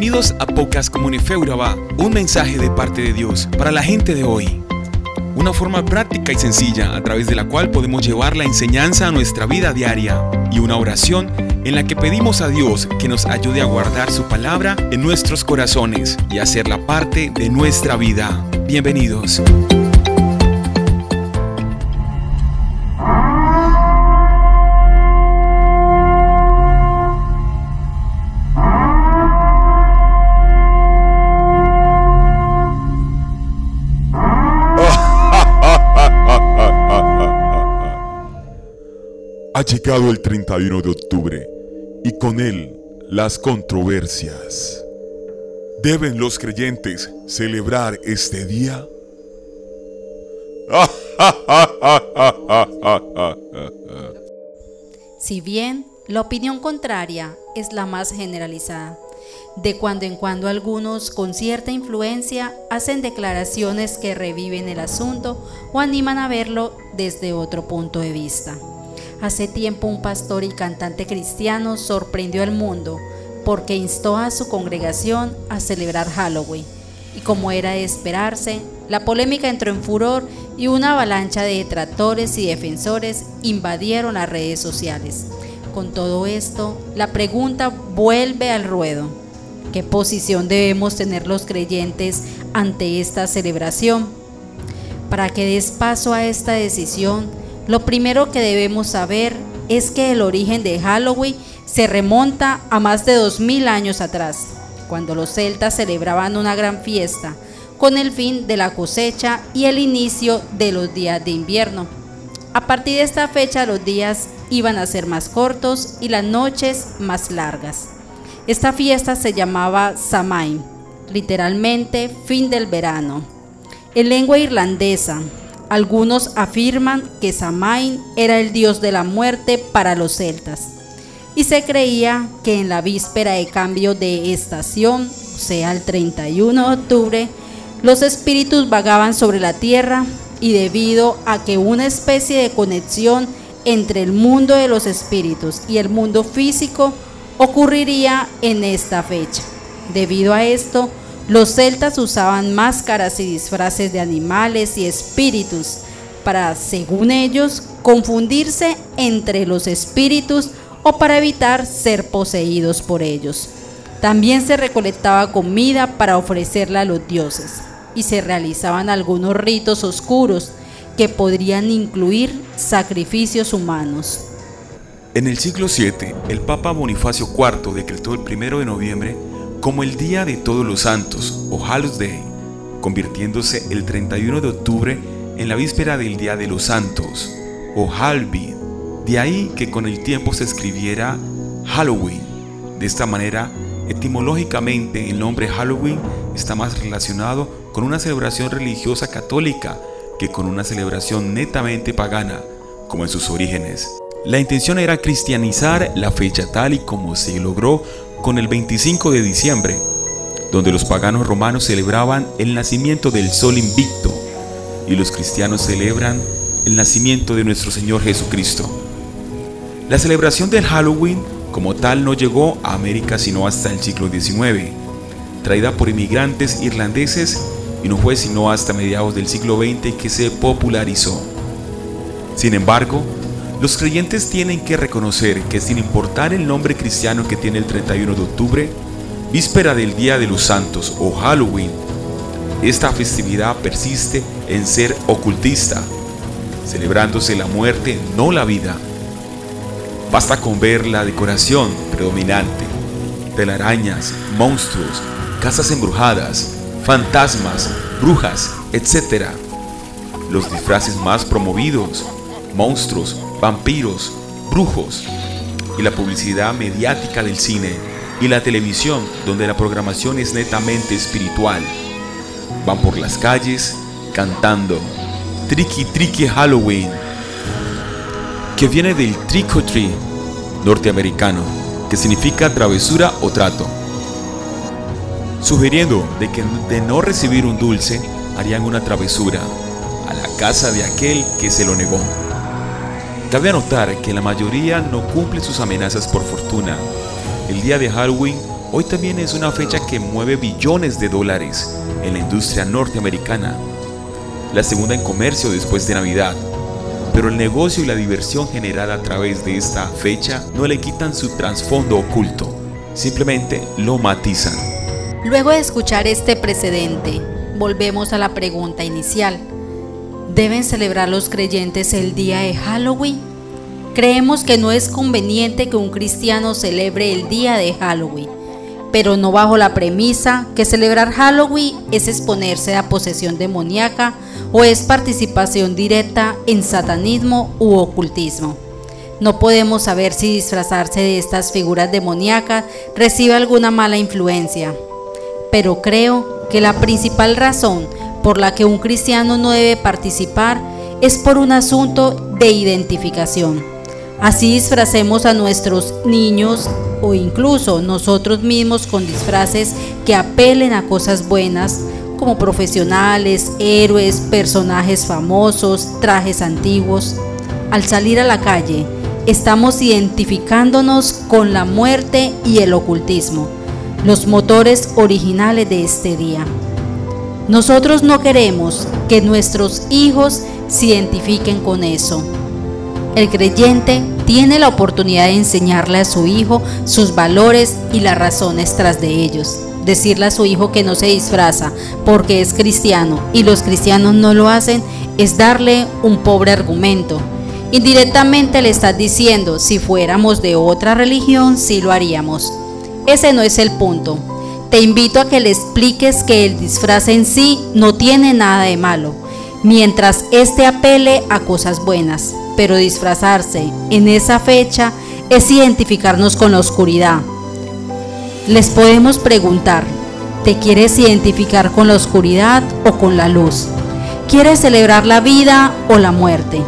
Bienvenidos a Pocas Comunifeuraba, un mensaje de parte de Dios para la gente de hoy. Una forma práctica y sencilla a través de la cual podemos llevar la enseñanza a nuestra vida diaria y una oración en la que pedimos a Dios que nos ayude a guardar su palabra en nuestros corazones y hacerla parte de nuestra vida. Bienvenidos. El 31 de octubre y con él las controversias. ¿Deben los creyentes celebrar este día? Si bien la opinión contraria es la más generalizada, de cuando en cuando algunos con cierta influencia hacen declaraciones que reviven el asunto o animan a verlo desde otro punto de vista. Hace tiempo un pastor y cantante cristiano sorprendió al mundo porque instó a su congregación a celebrar Halloween. Y como era de esperarse, la polémica entró en furor y una avalancha de detractores y defensores invadieron las redes sociales. Con todo esto, la pregunta vuelve al ruedo. ¿Qué posición debemos tener los creyentes ante esta celebración? Para que des paso a esta decisión, lo primero que debemos saber es que el origen de Halloween se remonta a más de 2000 años atrás, cuando los celtas celebraban una gran fiesta con el fin de la cosecha y el inicio de los días de invierno. A partir de esta fecha los días iban a ser más cortos y las noches más largas. Esta fiesta se llamaba Samain, literalmente fin del verano. En lengua irlandesa, algunos afirman que Samain era el dios de la muerte para los celtas y se creía que en la víspera de cambio de estación, o sea, el 31 de octubre, los espíritus vagaban sobre la tierra y debido a que una especie de conexión entre el mundo de los espíritus y el mundo físico ocurriría en esta fecha. Debido a esto, los celtas usaban máscaras y disfraces de animales y espíritus para, según ellos, confundirse entre los espíritus o para evitar ser poseídos por ellos. También se recolectaba comida para ofrecerla a los dioses y se realizaban algunos ritos oscuros que podrían incluir sacrificios humanos. En el siglo VII, el Papa Bonifacio IV decretó el 1 de noviembre como el Día de Todos los Santos o Hallows Day, convirtiéndose el 31 de octubre en la víspera del Día de los Santos o Halby. De ahí que con el tiempo se escribiera Halloween. De esta manera, etimológicamente el nombre Halloween está más relacionado con una celebración religiosa católica que con una celebración netamente pagana, como en sus orígenes. La intención era cristianizar la fecha tal y como se logró con el 25 de diciembre, donde los paganos romanos celebraban el nacimiento del sol invicto y los cristianos celebran el nacimiento de nuestro Señor Jesucristo. La celebración del Halloween como tal no llegó a América sino hasta el siglo XIX, traída por inmigrantes irlandeses y no fue sino hasta mediados del siglo XX que se popularizó. Sin embargo, los creyentes tienen que reconocer que sin importar el nombre cristiano que tiene el 31 de octubre, víspera del Día de los Santos o Halloween, esta festividad persiste en ser ocultista, celebrándose la muerte, no la vida. Basta con ver la decoración predominante, telarañas, monstruos, casas embrujadas, fantasmas, brujas, etc. Los disfraces más promovidos, monstruos, vampiros, brujos y la publicidad mediática del cine y la televisión donde la programación es netamente espiritual. Van por las calles cantando Tricky Tricky Halloween, que viene del trick or norteamericano, que significa travesura o trato, sugiriendo de que de no recibir un dulce harían una travesura a la casa de aquel que se lo negó. Cabe anotar que la mayoría no cumple sus amenazas por fortuna. El día de Halloween Hoy también es una fecha que mueve billones de dólares en la industria norteamericana, la segunda en comercio después de Navidad. Pero el negocio y la diversión generada a través de esta fecha no le quitan su trasfondo oculto, simplemente lo matizan. Luego de escuchar este precedente, volvemos a la pregunta inicial. ¿Deben celebrar los creyentes el día de Halloween? Creemos que no es conveniente que un cristiano celebre el día de Halloween pero no bajo la premisa que celebrar Halloween es exponerse a posesión demoníaca o es participación directa en satanismo u ocultismo. No podemos saber si disfrazarse de estas figuras demoníacas recibe alguna mala influencia, pero creo que la principal razón por la que un cristiano no debe participar es por un asunto de identificación. Así disfracemos a nuestros niños o incluso nosotros mismos con disfraces que apelen a cosas buenas, como profesionales, héroes, personajes famosos, trajes antiguos. Al salir a la calle, estamos identificándonos con la muerte y el ocultismo, los motores originales de este día. Nosotros no queremos que nuestros hijos se identifiquen con eso. El creyente tiene la oportunidad de enseñarle a su hijo sus valores y las razones tras de ellos. Decirle a su hijo que no se disfraza porque es cristiano y los cristianos no lo hacen es darle un pobre argumento. Indirectamente le estás diciendo, si fuéramos de otra religión, sí lo haríamos. Ese no es el punto. Te invito a que le expliques que el disfraz en sí no tiene nada de malo, mientras éste apele a cosas buenas pero disfrazarse en esa fecha es identificarnos con la oscuridad. Les podemos preguntar, ¿te quieres identificar con la oscuridad o con la luz? ¿Quieres celebrar la vida o la muerte?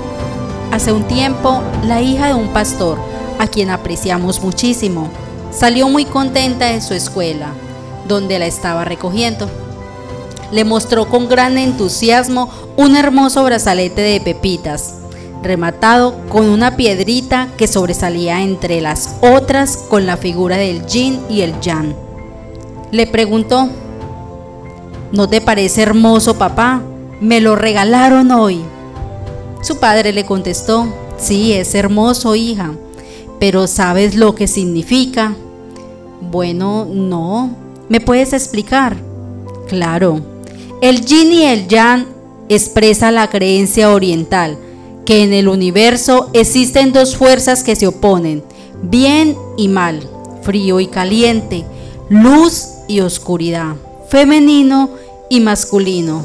Hace un tiempo, la hija de un pastor, a quien apreciamos muchísimo, salió muy contenta de su escuela, donde la estaba recogiendo. Le mostró con gran entusiasmo un hermoso brazalete de pepitas rematado con una piedrita que sobresalía entre las otras con la figura del yin y el yang. Le preguntó, ¿no te parece hermoso papá? Me lo regalaron hoy. Su padre le contestó, sí, es hermoso hija, pero ¿sabes lo que significa? Bueno, no. ¿Me puedes explicar? Claro. El yin y el yang expresa la creencia oriental que en el universo existen dos fuerzas que se oponen, bien y mal, frío y caliente, luz y oscuridad, femenino y masculino.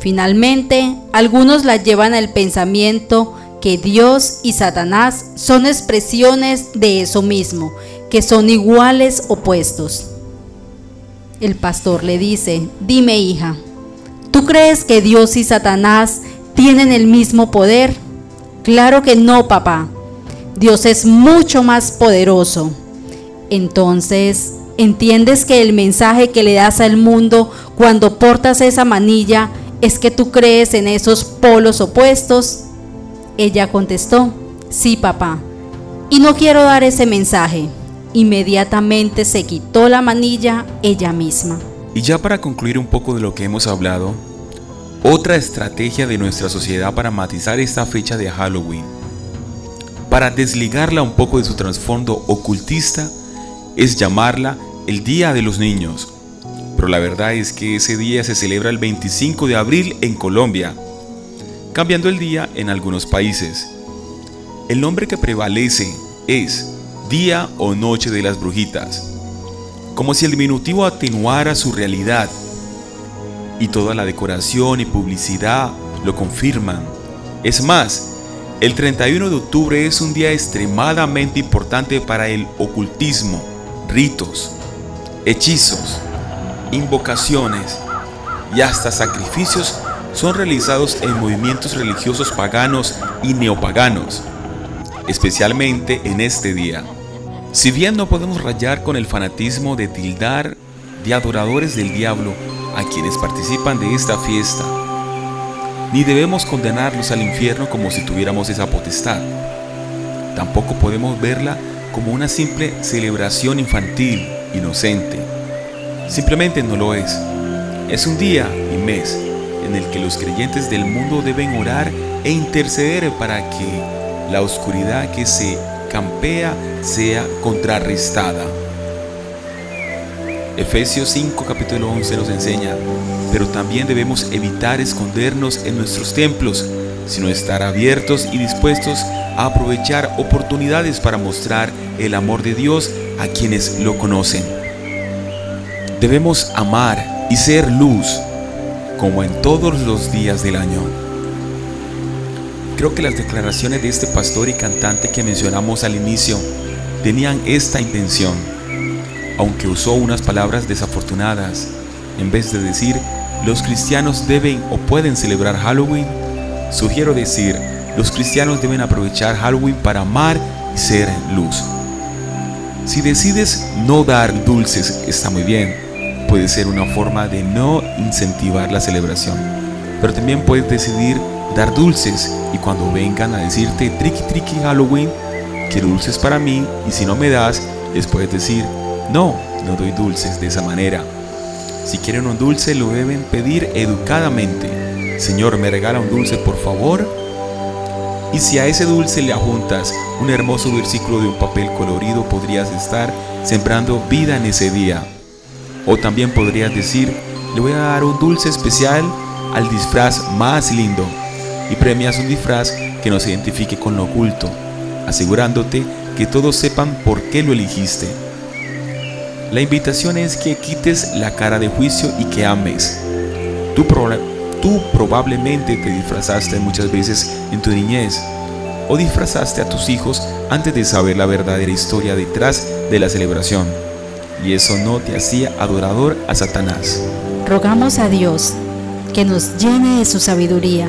Finalmente, algunos la llevan al pensamiento que Dios y Satanás son expresiones de eso mismo, que son iguales opuestos. El pastor le dice, dime hija, ¿tú crees que Dios y Satanás tienen el mismo poder? Claro que no, papá. Dios es mucho más poderoso. Entonces, ¿entiendes que el mensaje que le das al mundo cuando portas esa manilla es que tú crees en esos polos opuestos? Ella contestó, sí, papá. Y no quiero dar ese mensaje. Inmediatamente se quitó la manilla ella misma. Y ya para concluir un poco de lo que hemos hablado, otra estrategia de nuestra sociedad para matizar esta fecha de Halloween, para desligarla un poco de su trasfondo ocultista, es llamarla el Día de los Niños. Pero la verdad es que ese día se celebra el 25 de abril en Colombia, cambiando el día en algunos países. El nombre que prevalece es Día o Noche de las Brujitas, como si el diminutivo atenuara su realidad y toda la decoración y publicidad lo confirman. Es más, el 31 de octubre es un día extremadamente importante para el ocultismo, ritos, hechizos, invocaciones y hasta sacrificios son realizados en movimientos religiosos paganos y neopaganos, especialmente en este día. Si bien no podemos rayar con el fanatismo de tildar de adoradores del diablo a quienes participan de esta fiesta, ni debemos condenarlos al infierno como si tuviéramos esa potestad. Tampoco podemos verla como una simple celebración infantil inocente. Simplemente no lo es. Es un día y mes en el que los creyentes del mundo deben orar e interceder para que la oscuridad que se campea sea contrarrestada. Efesios 5 capítulo 11 nos enseña, pero también debemos evitar escondernos en nuestros templos, sino estar abiertos y dispuestos a aprovechar oportunidades para mostrar el amor de Dios a quienes lo conocen. Debemos amar y ser luz como en todos los días del año. Creo que las declaraciones de este pastor y cantante que mencionamos al inicio tenían esta intención aunque usó unas palabras desafortunadas. En vez de decir, los cristianos deben o pueden celebrar Halloween, sugiero decir, los cristianos deben aprovechar Halloween para amar y ser luz. Si decides no dar dulces, está muy bien. Puede ser una forma de no incentivar la celebración. Pero también puedes decidir dar dulces y cuando vengan a decirte tricky tricky Halloween, quiero dulces para mí y si no me das, les puedes decir no, no doy dulces de esa manera. Si quieren un dulce lo deben pedir educadamente. Señor, ¿me regala un dulce por favor? Y si a ese dulce le adjuntas un hermoso versículo de un papel colorido, podrías estar sembrando vida en ese día. O también podrías decir, le voy a dar un dulce especial al disfraz más lindo y premias un disfraz que nos identifique con lo oculto, asegurándote que todos sepan por qué lo elegiste. La invitación es que quites la cara de juicio y que ames. Tú, tú probablemente te disfrazaste muchas veces en tu niñez o disfrazaste a tus hijos antes de saber la verdadera historia detrás de la celebración. Y eso no te hacía adorador a Satanás. Rogamos a Dios que nos llene de su sabiduría,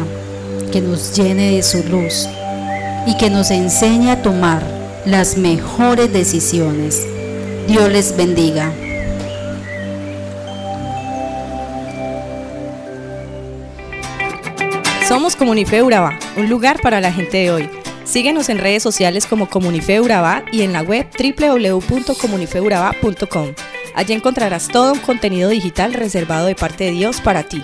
que nos llene de su luz y que nos enseñe a tomar las mejores decisiones Dios les bendiga. Somos Comunife Urabá, un lugar para la gente de hoy. Síguenos en redes sociales como Comunife Urabá y en la web www.comunifeurabá.com. Allí encontrarás todo un contenido digital reservado de parte de Dios para ti.